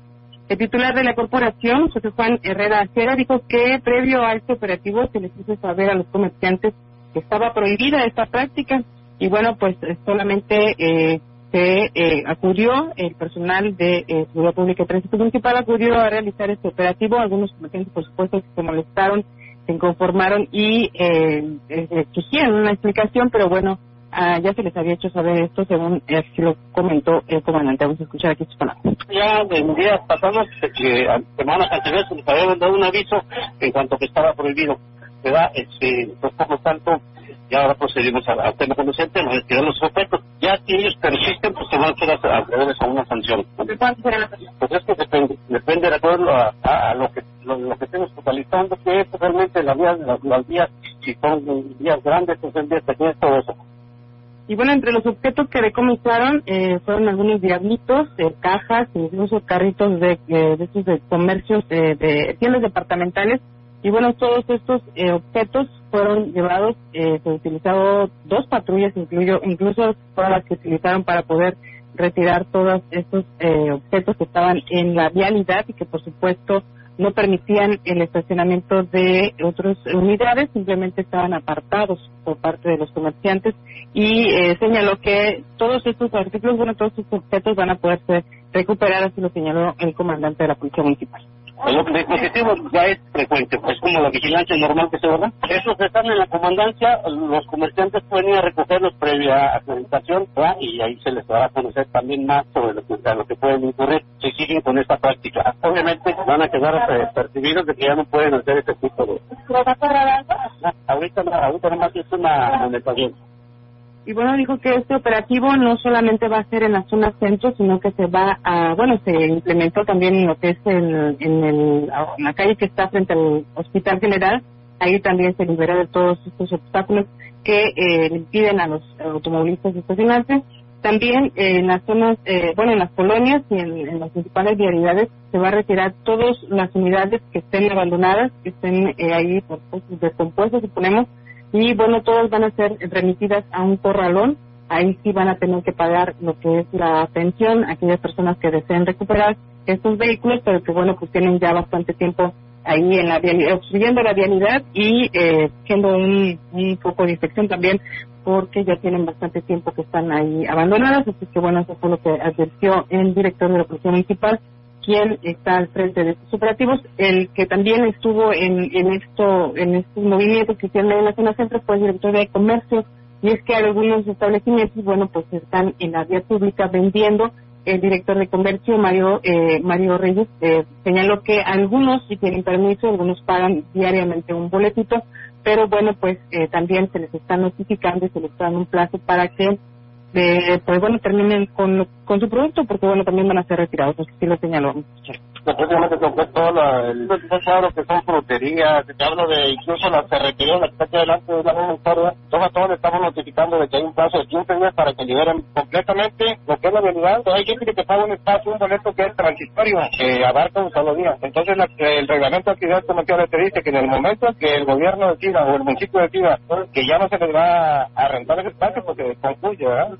El titular de la corporación, José Juan Herrera Acera, dijo que previo a este operativo se les hizo saber a los comerciantes que estaba prohibida esta práctica y bueno, pues eh, solamente eh, se eh, acudió el personal de eh, Seguridad Pública y Tránsito Municipal acudió a realizar este operativo. Algunos comerciantes, por supuesto, se molestaron, se inconformaron y eh, eh, exigían una explicación, pero bueno, ah, ya se les había hecho saber esto, según eh, así lo comentó el comandante. Vamos a escuchar aquí sus palabras. ya en días pasados, que a- semanas anteriores se les había dado un aviso en cuanto que estaba prohibido, ¿verdad? Este, pues por lo tanto, ya ahora procedimos a- al tema conducente, nos retiran los objetos. Ya si ellos persisten, pues se van a hacer a- a una sanción. ¿De cuánto será la sanción? Pues es que depende, depende de acuerdo a, a- a lo que lo, lo que estemos totalizando, que es realmente las vías, las, las vías, si son vías grandes, son vías pequeñas, todo eso. Y bueno, entre los objetos que decomisaron eh, fueron algunos diablitos, eh, cajas, incluso carritos de, eh, de estos de comercios, eh, de tiendas departamentales. Y bueno, todos estos eh, objetos fueron llevados, se utilizaron dos patrullas, incluyo, incluso todas las que utilizaron para poder retirar todos estos objetos que estaban en la vialidad y que por supuesto no permitían el estacionamiento de otras unidades, simplemente estaban apartados por parte de los comerciantes y eh, señaló que todos estos artículos, bueno, todos estos objetos van a poder ser recuperados, así lo señaló el comandante de la Policía Municipal. El dispositivo ya es frecuente, es como la vigilancia normal que se da. Esos están en la comandancia, los comerciantes pueden ir a recogerlos previa acreditación ¿verdad? y ahí se les va a conocer también más sobre lo que, a lo que pueden incurrir si siguen con esta práctica. Obviamente van a quedar percibidos de que ya no pueden hacer este tipo de... Ahorita, no, ahorita nomás es una amonestación. Y bueno, dijo que este operativo no solamente va a ser en la zona centro, sino que se va a, bueno, se implementó también en lo que es el, en, el, en la calle que está frente al Hospital General. Ahí también se libera de todos estos obstáculos que eh, impiden a los automovilistas estacionarse. También eh, en las zonas, eh, bueno, en las colonias y en, en, las principales vialidades se va a retirar todas las unidades que estén abandonadas, que estén eh, ahí por descompuestas, suponemos, y bueno, todas van a ser remitidas a un corralón. Ahí sí van a tener que pagar lo que es la pensión aquellas personas que deseen recuperar estos vehículos, pero que bueno, pues tienen ya bastante tiempo ahí en la vialidad, obstruyendo la vialidad y eh, siendo un, un foco de infección también porque ya tienen bastante tiempo que están ahí abandonadas, así que bueno, eso fue lo que advirtió el director de la Policía Municipal, quien está al frente de estos operativos, el que también estuvo en, en esto, en estos movimientos que hicieron en la zona centro fue el director de comercio, y es que algunos establecimientos, bueno, pues están en la vía pública vendiendo. El director de comercio, Mario, eh, Mario Reyes, eh, señaló que algunos sí tienen permiso, algunos pagan diariamente un boletito, pero bueno, pues eh, también se les está notificando y se les está dando un plazo para que, eh, pues bueno, terminen con, con su producto, porque bueno, también van a ser retirados, así que lo señaló. Prácticamente completo el hablo que son fruterías, te hablo de incluso la ferretería, la que está aquí adelante de la misma historia, todos estamos notificando de que hay un plazo de 15 días para que liberen completamente lo que es la vialidad. Hay gente que paga un espacio, un boleto que es transitorio, que abarca un solo día. Entonces la, el reglamento de actividad comercial te dice que en el momento que el gobierno decida o el municipio decida que ya no se les va a rentar ese espacio porque concluye, ¿verdad?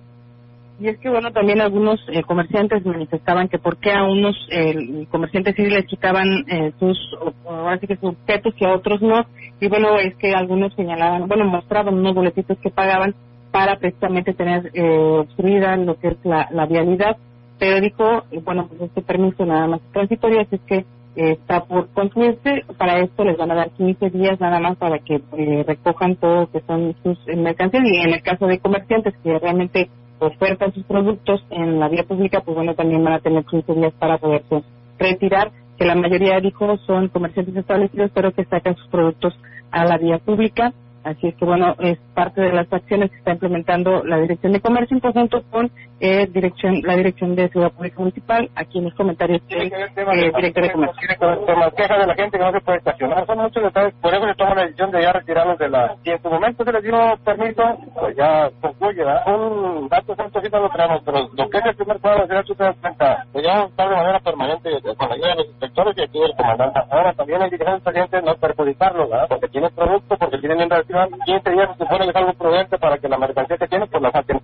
Y es que, bueno, también algunos eh, comerciantes manifestaban que por qué a unos eh, comerciantes sí les quitaban eh, sus, ahora sí que sus objetos y a otros no. Y bueno, es que algunos señalaban, bueno, mostraban unos boletitos que pagaban para precisamente tener eh, obstruida lo que es la, vialidad. Pero dijo, bueno, pues este permiso nada más transitorio, así es que eh, está por concluirse. Para esto les van a dar 15 días nada más para que eh, recojan todo lo que son sus eh, mercancías. Y en el caso de comerciantes que realmente ofertan sus productos en la vía pública, pues bueno, también van a tener 15 días para poderse retirar, que la mayoría, dijo, son comerciantes establecidos, pero que sacan sus productos a la vía pública. Así es que, bueno, es parte de las acciones que está implementando la Dirección de Comercio en conjunto con eh, dirección, la Dirección de Ciudad Pública Municipal, aquí en los comentarios del eh, Director de Comercio. Con las quejas de la gente que no se puede estacionar, son muchos detalles, por eso se toma la decisión de ya retirarlos de la... Si en su momento se les dio permiso, pues ya concluye, ¿verdad? Un dato santo sí no lo tenemos, pero lo que es el primer cuadro, das cuenta, pues ya está de manera permanente con la ayuda de los inspectores y aquí del comandante. Ahora también hay diferentes clientes no perjudicarlos, ¿verdad? Porque tienen producto, porque tienen en relación 15 días se supone que es prudente para que la mercancía que tienen, pues la saquen.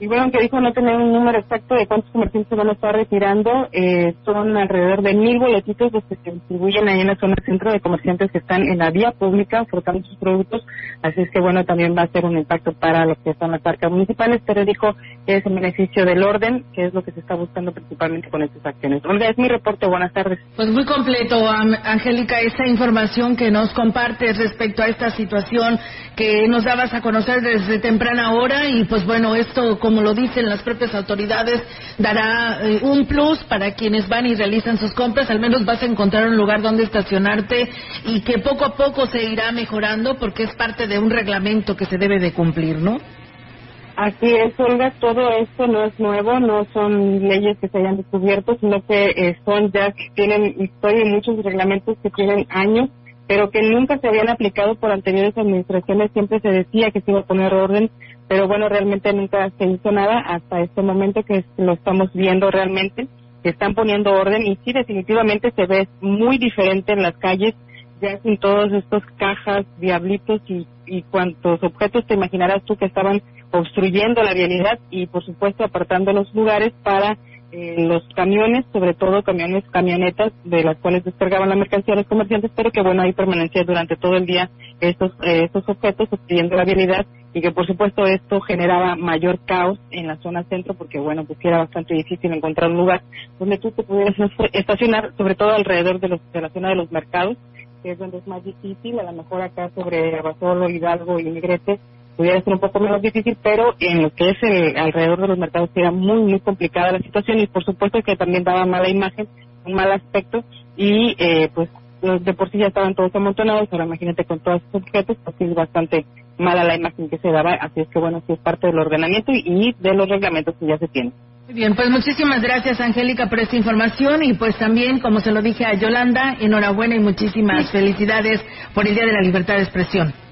Y bueno, que dijo no tener un número exacto de cuántos comerciantes van a estar retirando, eh, son alrededor de mil boletitos los que se distribuyen ahí en la zona centro de comerciantes que están en la vía pública ofertando sus productos, así es que bueno, también va a ser un impacto para los que son las arcas municipales, pero dijo es en beneficio del orden, que es lo que se está buscando principalmente con estas acciones. Olga, es mi reporte, buenas tardes. Pues muy completo, Angélica, esta información que nos compartes respecto a esta situación que nos dabas a conocer desde temprana hora y pues bueno, esto como lo dicen las propias autoridades dará eh, un plus para quienes van y realizan sus compras, al menos vas a encontrar un lugar donde estacionarte y que poco a poco se irá mejorando porque es parte de un reglamento que se debe de cumplir, ¿no? Así es, Olga, todo esto no es nuevo, no son leyes que se hayan descubierto, sino que eh, son ya que tienen historia y muchos reglamentos que tienen años, pero que nunca se habían aplicado por anteriores administraciones. Siempre se decía que se iba a poner orden, pero bueno, realmente nunca se hizo nada hasta este momento que lo estamos viendo realmente. que Están poniendo orden y sí, definitivamente se ve muy diferente en las calles, ya sin todos estos cajas, diablitos y, y cuantos objetos te imaginarás tú que estaban obstruyendo la vialidad y por supuesto apartando los lugares para eh, los camiones, sobre todo camiones, camionetas de las cuales descargaban la mercancía los comerciantes, pero que bueno, ahí permanecía durante todo el día estos, eh, estos objetos obstruyendo la vialidad y que por supuesto esto generaba mayor caos en la zona centro porque bueno, pues era bastante difícil encontrar un lugar donde tú te pudieras estacionar, sobre todo alrededor de, los, de la zona de los mercados, que es donde es más difícil, a lo mejor acá sobre Abasolo, Hidalgo y Negrete, pudiera ser un poco menos difícil, pero en lo que es el, alrededor de los mercados era muy, muy complicada la situación y por supuesto que también daba mala imagen, un mal aspecto y eh, pues de por sí ya estaban todos amontonados, ahora imagínate con todos esos objetos, pues es bastante mala la imagen que se daba, así es que bueno, sí es parte del ordenamiento y, de los reglamentos que ya se tienen. Muy bien, pues muchísimas gracias Angélica por esta información y pues también, como se lo dije a Yolanda, enhorabuena y muchísimas felicidades por el Día de la Libertad de Expresión.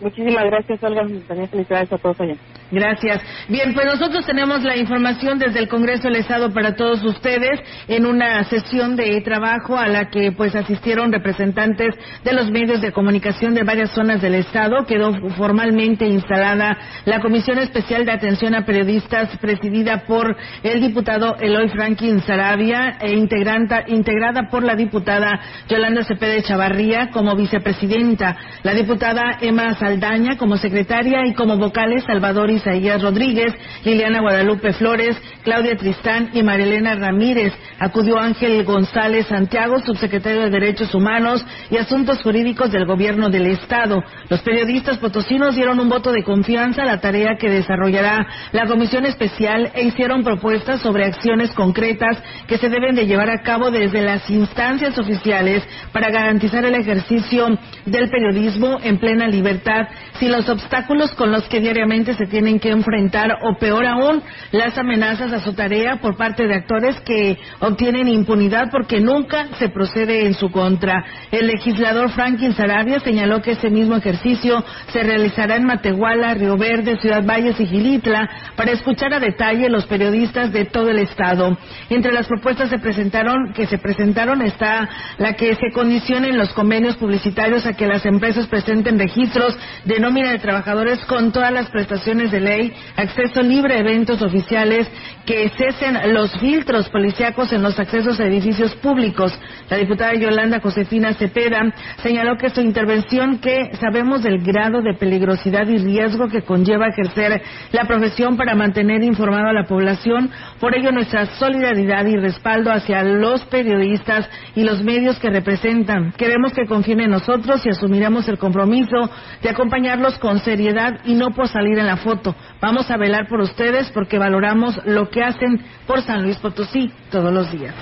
Muchísimas gracias, Olga. También felicidades a todos allá. Gracias. Bien, pues nosotros tenemos la información desde el Congreso del Estado para todos ustedes en una sesión de trabajo a la que pues asistieron representantes de los medios de comunicación de varias zonas del Estado. Quedó formalmente instalada la Comisión Especial de Atención a Periodistas presidida por el diputado Eloy Franklin Sarabia e integrada por la diputada Yolanda Cepeda Chavarría como vicepresidenta, la diputada Emma Saldaña como secretaria y como vocales Salvador Isaías Rodríguez, Liliana Guadalupe Flores, Claudia Tristán y Marilena Ramírez. Acudió Ángel González Santiago, subsecretario de Derechos Humanos y Asuntos Jurídicos del Gobierno del Estado. Los periodistas potosinos dieron un voto de confianza a la tarea que desarrollará la Comisión Especial e hicieron propuestas sobre acciones concretas que se deben de llevar a cabo desde las instancias oficiales para garantizar el ejercicio del periodismo en plena libertad sin los obstáculos con los que diariamente se tiene tienen que enfrentar o peor aún las amenazas a su tarea por parte de actores que obtienen impunidad porque nunca se procede en su contra. El legislador Franklin Sarabia señaló que ese mismo ejercicio se realizará en Matehuala, Río Verde, Ciudad Valles y Gilitla para escuchar a detalle los periodistas de todo el estado. Entre las propuestas que se presentaron está la que se condicionen los convenios publicitarios a que las empresas presenten registros de nómina de trabajadores con todas las prestaciones de ley, acceso libre a eventos oficiales, que cesen los filtros policíacos en los accesos a edificios públicos. La diputada Yolanda Josefina Cepeda señaló que su intervención, que sabemos del grado de peligrosidad y riesgo que conlleva ejercer la profesión para mantener informado a la población, por ello nuestra solidaridad y respaldo hacia los periodistas y los medios que representan. Queremos que confíen en nosotros y asumiremos el compromiso de acompañarlos con seriedad y no por salir en la foto Vamos a velar por ustedes porque valoramos lo que hacen por San Luis Potosí todos los días.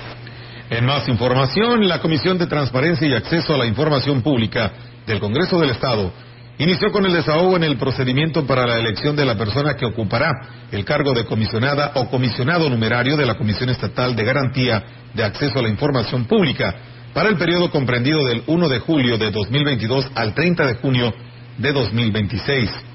En más información, la Comisión de Transparencia y Acceso a la Información Pública del Congreso del Estado inició con el desahogo en el procedimiento para la elección de la persona que ocupará el cargo de comisionada o comisionado numerario de la Comisión Estatal de Garantía de Acceso a la Información Pública para el periodo comprendido del 1 de julio de 2022 al 30 de junio de 2026.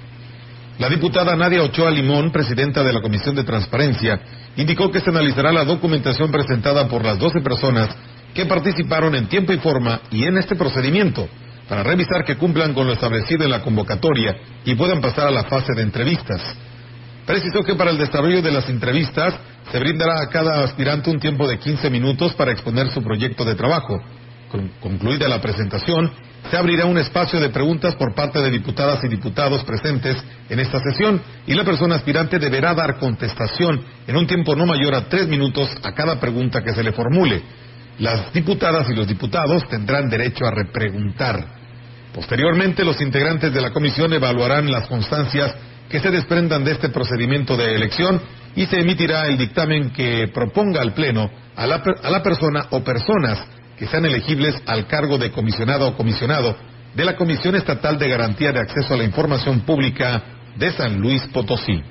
La diputada Nadia Ochoa Limón, presidenta de la Comisión de Transparencia, indicó que se analizará la documentación presentada por las 12 personas que participaron en tiempo y forma y en este procedimiento para revisar que cumplan con lo establecido en la convocatoria y puedan pasar a la fase de entrevistas. Precisó que para el desarrollo de las entrevistas se brindará a cada aspirante un tiempo de 15 minutos para exponer su proyecto de trabajo. concluida la presentación, se abrirá un espacio de preguntas por parte de diputadas y diputados presentes en esta sesión y la persona aspirante deberá dar contestación en un tiempo no mayor a tres minutos a cada pregunta que se le formule. Las diputadas y los diputados tendrán derecho a repreguntar. Posteriormente, los integrantes de la comisión evaluarán las constancias que se desprendan de este procedimiento de elección y se emitirá el dictamen que proponga al Pleno a la, a la persona o personas que sean elegibles al cargo de comisionado o comisionado de la Comisión Estatal de Garantía de Acceso a la Información Pública de San Luis Potosí.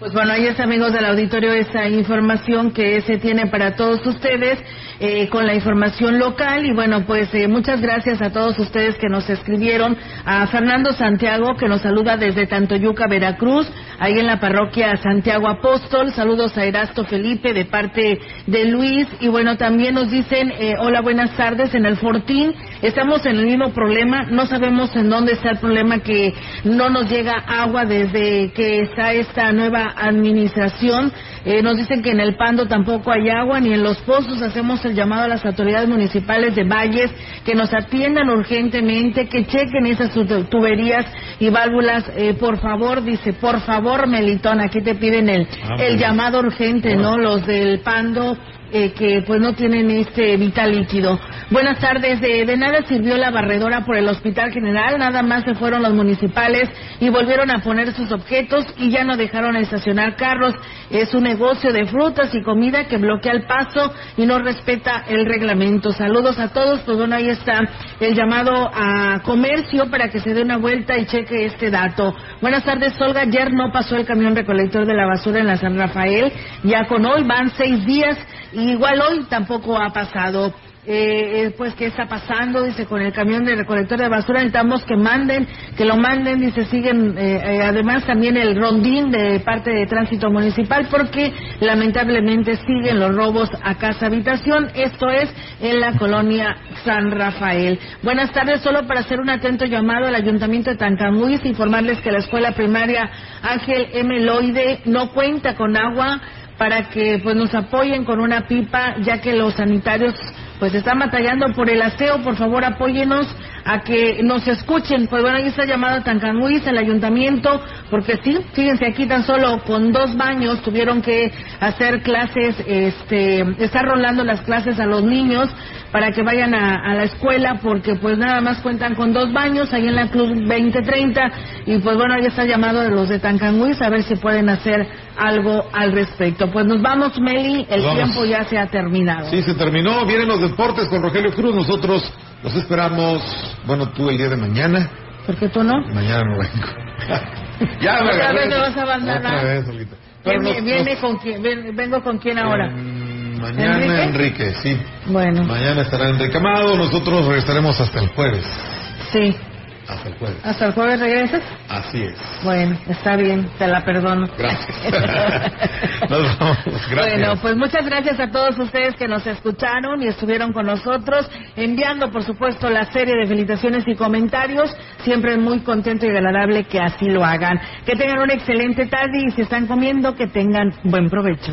Pues bueno, ahí es amigos del auditorio esa información que se tiene para todos ustedes eh, con la información local. Y bueno, pues eh, muchas gracias a todos ustedes que nos escribieron, a Fernando Santiago que nos saluda desde Tantoyuca, Veracruz, ahí en la parroquia Santiago Apóstol, saludos a Erasto Felipe de parte de Luis. Y bueno, también nos dicen, eh, hola, buenas tardes, en el Fortín. Estamos en el mismo problema, no sabemos en dónde está el problema que no nos llega agua desde que está esta nueva esta administración. Eh, nos dicen que en el Pando tampoco hay agua, ni en los pozos. Hacemos el llamado a las autoridades municipales de Valles que nos atiendan urgentemente, que chequen esas tuberías y válvulas. Eh, por favor, dice, por favor, Melitón, aquí te piden el, Ah, el llamado urgente, ¿no? Los del Pando eh, que pues no tienen este vital líquido. Buenas tardes, de, de nada sirvió la barredora por el Hospital General, nada más se fueron los municipales y volvieron a poner sus objetos y ya no dejaron estacionar carros. Es un negocio de frutas y comida que bloquea el paso y no respeta el reglamento. Saludos a todos, pues bueno, ahí está el llamado a comercio para que se dé una vuelta y cheque este dato. Buenas tardes, Olga. Ayer no pasó el camión recolector de la basura en la San Rafael, ya con hoy van seis días y igual hoy tampoco ha pasado. Eh, eh, pues qué está pasando, dice, con el camión de recolector de basura, necesitamos que manden, que lo manden, dice, siguen, eh, eh, además también el rondín de parte de tránsito municipal, porque lamentablemente siguen los robos a casa habitación, esto es en la colonia San Rafael. Buenas tardes, solo para hacer un atento llamado al ayuntamiento de Tancamuis, informarles que la escuela primaria Ángel M. Loide no cuenta con agua para que pues nos apoyen con una pipa, ya que los sanitarios pues están batallando por el aseo, por favor apóyenos a que nos escuchen. Pues bueno, ahí está llamada Tancanguis, el ayuntamiento, porque sí, fíjense aquí tan solo con dos baños tuvieron que hacer clases, este, estar rolando las clases a los niños para que vayan a, a la escuela, porque pues nada más cuentan con dos baños ahí en la Cruz 2030 y pues bueno, ahí está llamado de los de Tancanguis a ver si pueden hacer algo al respecto. Pues nos vamos, Meli, el Vamos. tiempo ya se ha terminado. Sí, se terminó. Vienen los deportes con Rogelio Cruz. Nosotros los esperamos, bueno, tú el día de mañana. ¿Por qué tú no? Mañana no vengo. ya me Otra vez me vas a abandonar. Otra vez, Olguita. Pero Viene, viene nos- con quién, ven- vengo con quién ahora. Mañana ¿Enrique? Enrique, sí. Bueno, Mañana estará Enrique Amado. Nosotros regresaremos hasta el jueves. sí. Hasta el jueves. ¿Hasta el jueves regresas? Así es. Bueno, está bien, te la perdono. Gracias. Nos vamos. Gracias. Bueno, pues muchas gracias a todos ustedes que nos escucharon y estuvieron con nosotros, enviando por supuesto la serie de felicitaciones y comentarios, siempre muy contento y agradable que así lo hagan. Que tengan una excelente tarde y si están comiendo, que tengan buen provecho.